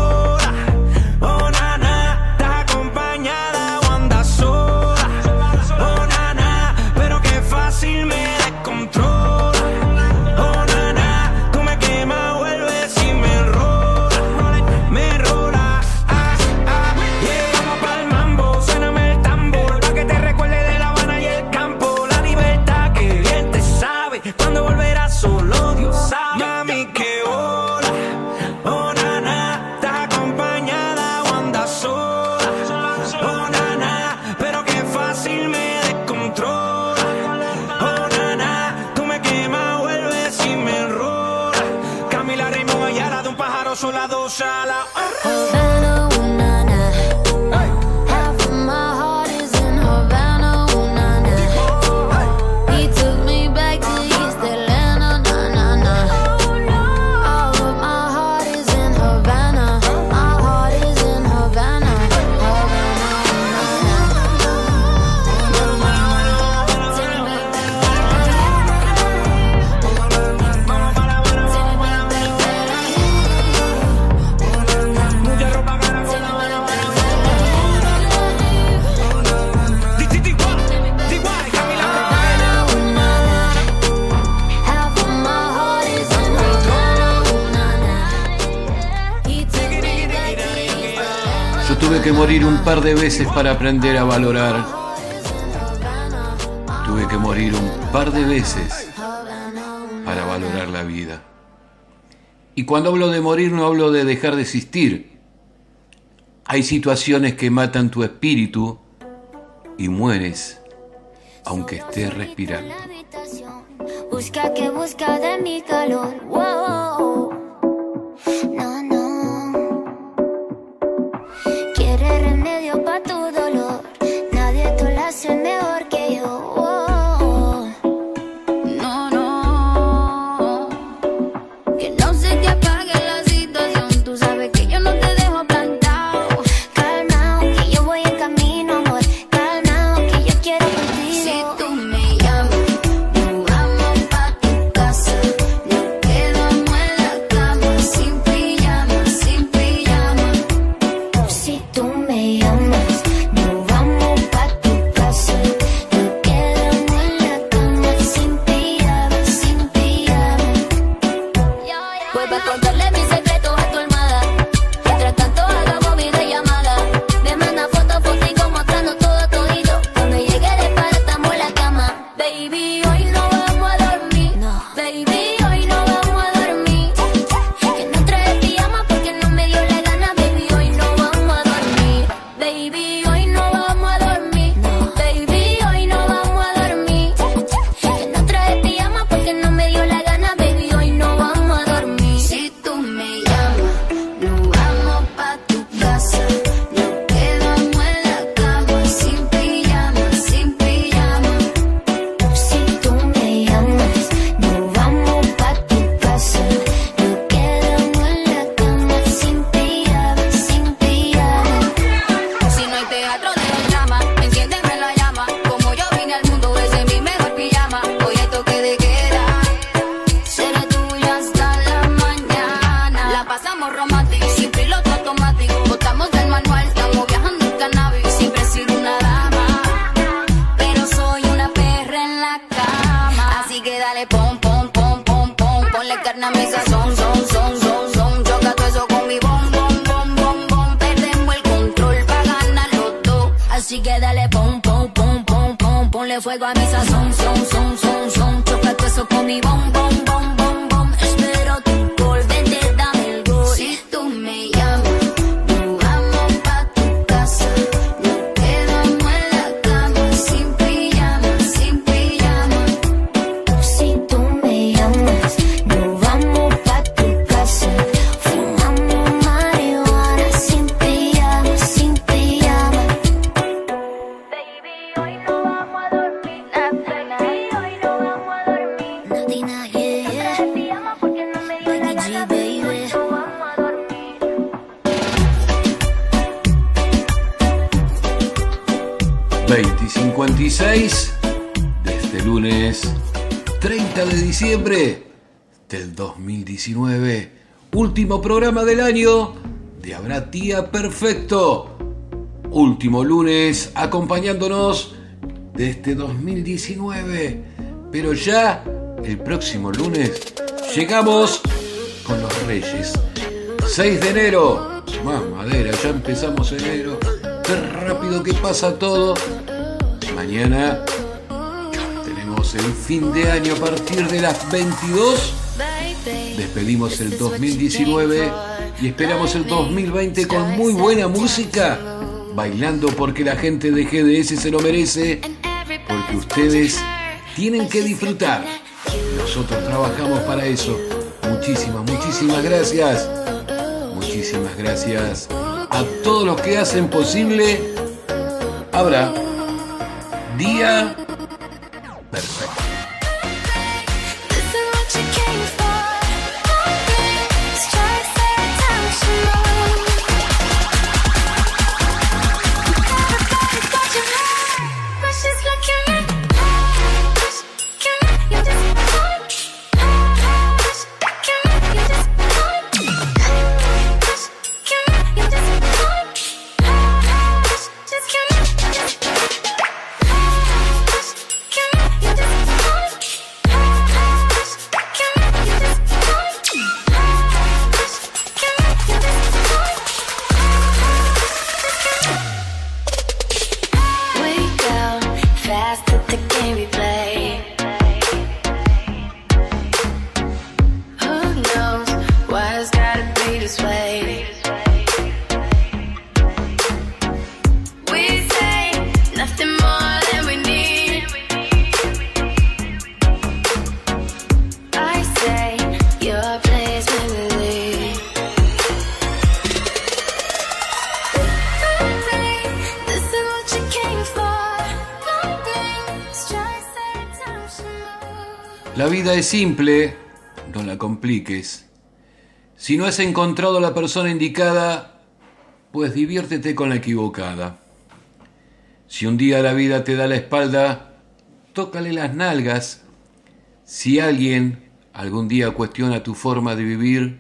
de veces para aprender a valorar. Tuve que morir un par de veces para valorar la vida. Y cuando hablo de morir no hablo de dejar de existir. Hay situaciones que matan tu espíritu y mueres aunque estés respirando. Busca que busca de mi calor. 26 de este lunes 30 de diciembre del 2019. Último programa del año de Habrá Tía Perfecto. Último lunes acompañándonos de este 2019. Pero ya el próximo lunes llegamos con los Reyes. 6 de enero. Más madera, ya empezamos enero. Qué rápido que pasa todo mañana tenemos el fin de año a partir de las 22. Despedimos el 2019 y esperamos el 2020 con muy buena música, bailando porque la gente de GDS se lo merece, porque ustedes tienen que disfrutar. Nosotros trabajamos para eso. Muchísimas, muchísimas gracias. Muchísimas gracias a todos los que hacen posible. Habrá. Día simple, no la compliques. Si no has encontrado la persona indicada, pues diviértete con la equivocada. Si un día la vida te da la espalda, tócale las nalgas. Si alguien algún día cuestiona tu forma de vivir,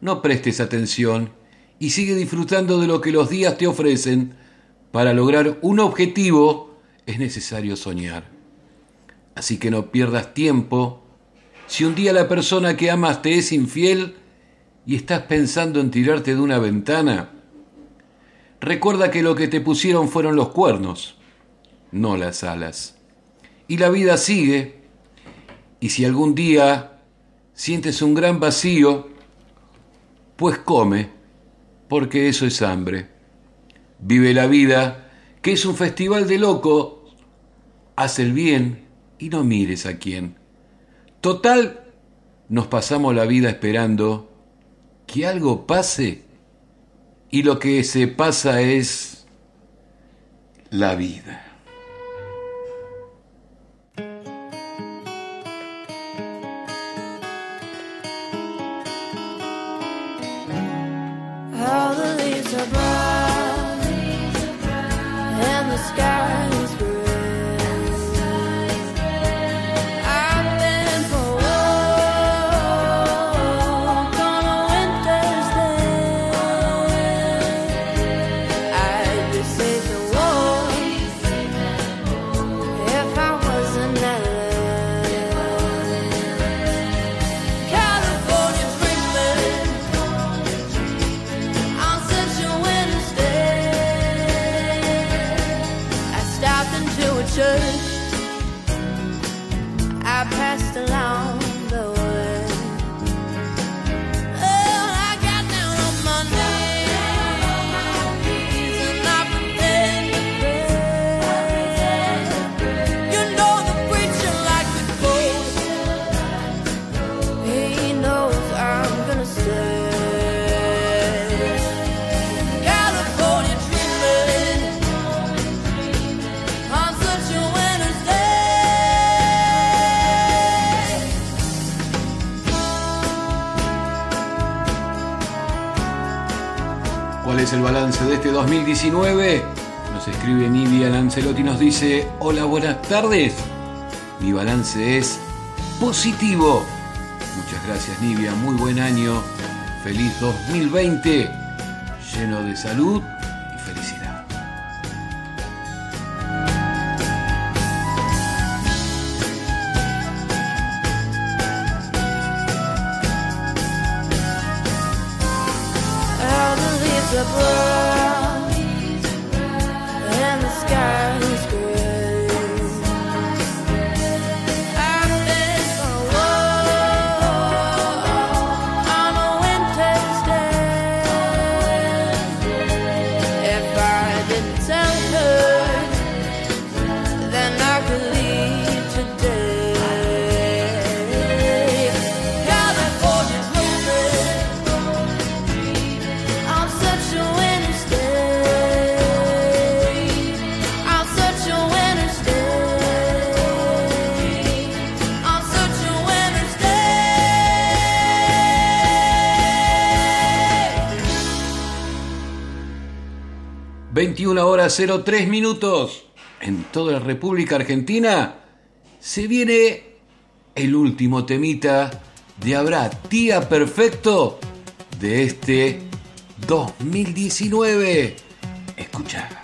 no prestes atención y sigue disfrutando de lo que los días te ofrecen. Para lograr un objetivo es necesario soñar. Así que no pierdas tiempo. Si un día la persona que amas te es infiel y estás pensando en tirarte de una ventana, recuerda que lo que te pusieron fueron los cuernos, no las alas. Y la vida sigue. Y si algún día sientes un gran vacío, pues come, porque eso es hambre. Vive la vida, que es un festival de loco. Haz el bien y no mires a quién. Total, nos pasamos la vida esperando que algo pase y lo que se pasa es la vida. 2019? Nos escribe Nivia Lancelotti y nos dice, hola, buenas tardes. Mi balance es positivo. Muchas gracias Nivia, muy buen año. Feliz 2020, lleno de salud 21 horas 03 minutos. En toda la República Argentina se viene el último temita de Habrá Tía Perfecto de este 2019. Escucha.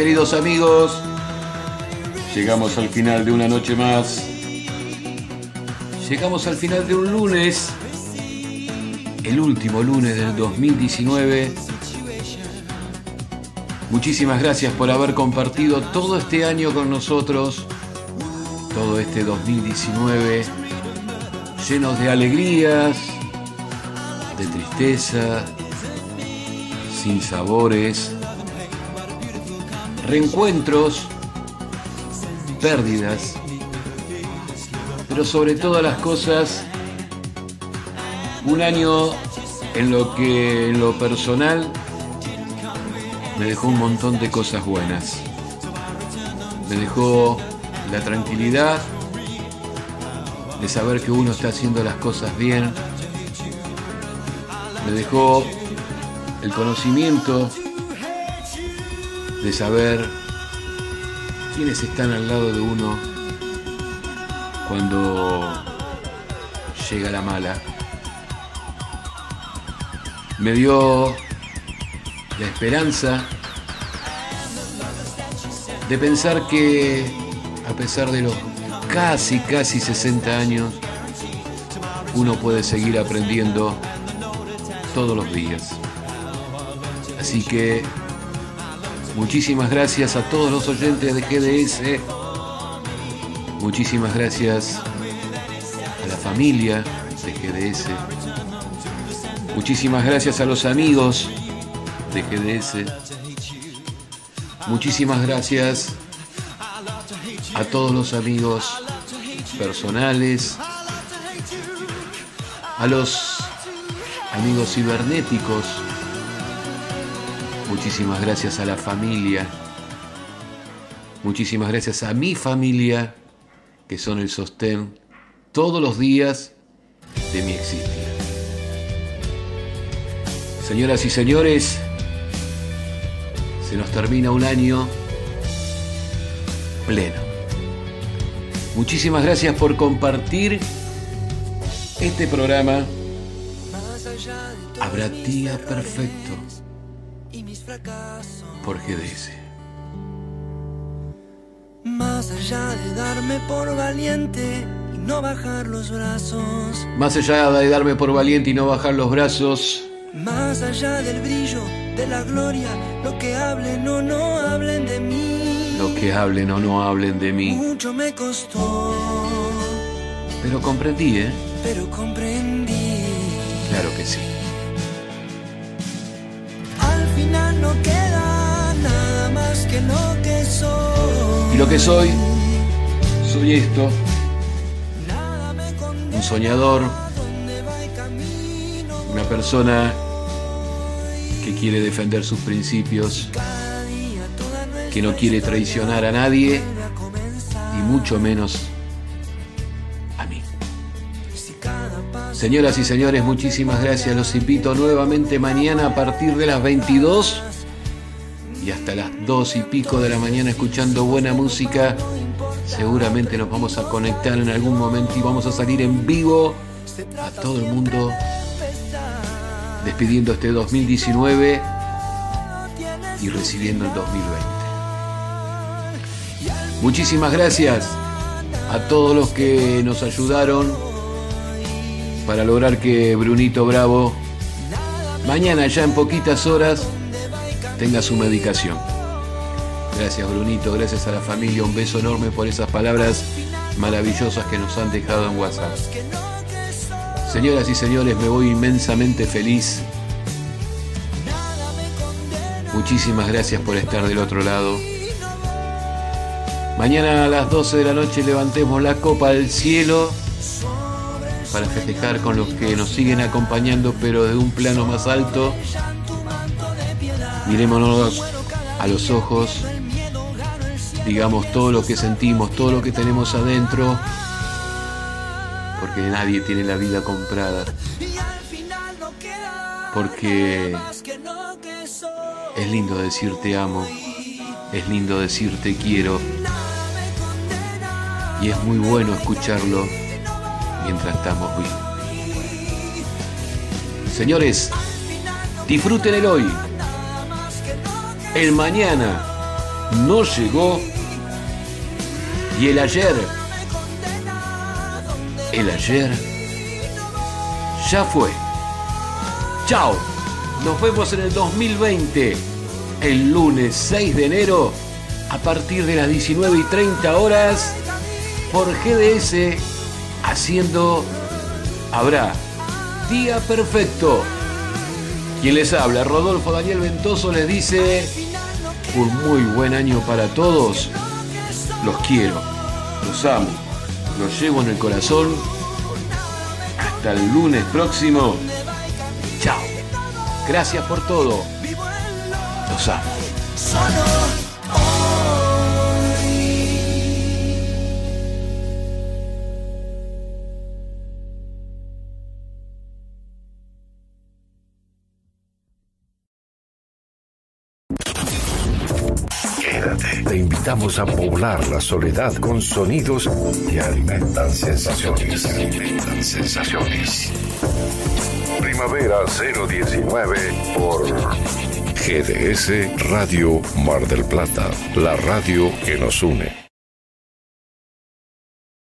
Queridos amigos, llegamos al final de una noche más. Llegamos al final de un lunes, el último lunes del 2019. Muchísimas gracias por haber compartido todo este año con nosotros, todo este 2019, llenos de alegrías, de tristeza, sin sabores, reencuentros, pérdidas, pero sobre todas las cosas, un año en lo que en lo personal me dejó un montón de cosas buenas. Me dejó la tranquilidad de saber que uno está haciendo las cosas bien. Me dejó el conocimiento de saber quiénes están al lado de uno cuando llega la mala. Me dio la esperanza de pensar que a pesar de los casi, casi 60 años, uno puede seguir aprendiendo todos los días. Así que muchísimas gracias a todos los oyentes de GDS. Muchísimas gracias a la familia de GDS. Muchísimas gracias a los amigos de GDS. Muchísimas gracias a todos los amigos personales, a los amigos cibernéticos. Muchísimas gracias a la familia. Muchísimas gracias a mi familia, que son el sostén todos los días de mi existir. Señoras y señores, se nos termina un año pleno. Muchísimas gracias por compartir este programa. Habrá día perfecto por GDS. Más allá de darme por valiente y no bajar los brazos, Más allá de darme por valiente y no bajar los brazos, más allá del brillo de la gloria, lo que hablen o no hablen de mí, lo que hablen o no hablen de mí. mucho me costó, Pero comprendí, ¿eh? pero comprendí. Claro que sí. Final no queda nada más que lo que soy. Y lo que soy, soy esto. Un soñador, Una persona que quiere defender sus principios, que no quiere traicionar a nadie y mucho menos Señoras y señores, muchísimas gracias. Los invito nuevamente mañana a partir de las 22 y hasta las 2 y pico de la mañana escuchando buena música. Seguramente nos vamos a conectar en algún momento y vamos a salir en vivo a todo el mundo despidiendo este 2019 y recibiendo el 2020. Muchísimas gracias a todos los que nos ayudaron para lograr que Brunito Bravo mañana ya en poquitas horas tenga su medicación. Gracias Brunito, gracias a la familia, un beso enorme por esas palabras maravillosas que nos han dejado en WhatsApp. Señoras y señores, me voy inmensamente feliz. Muchísimas gracias por estar del otro lado. Mañana a las 12 de la noche levantemos la copa al cielo para festejar con los que nos siguen acompañando, pero de un plano más alto. Mirémonos a los ojos, digamos todo lo que sentimos, todo lo que tenemos adentro, porque nadie tiene la vida comprada. Porque es lindo decir te amo, es lindo decir te quiero, y es muy bueno escucharlo mientras estamos vivos. Señores, disfruten el hoy. El mañana no llegó y el ayer, el ayer ya fue. Chao. Nos vemos en el 2020, el lunes 6 de enero, a partir de las 19 y 30 horas, por GDS, haciendo Habrá Día Perfecto. Quien les habla, Rodolfo Daniel Ventoso, les dice un muy buen año para todos. Los quiero, los amo, los llevo en el corazón. Hasta el lunes próximo. Chao. Gracias por todo. Los amo. Invitamos a poblar la soledad con sonidos que alimentan sensaciones. Alimentan sensaciones. Primavera 019 por GDS Radio Mar del Plata, la radio que nos une.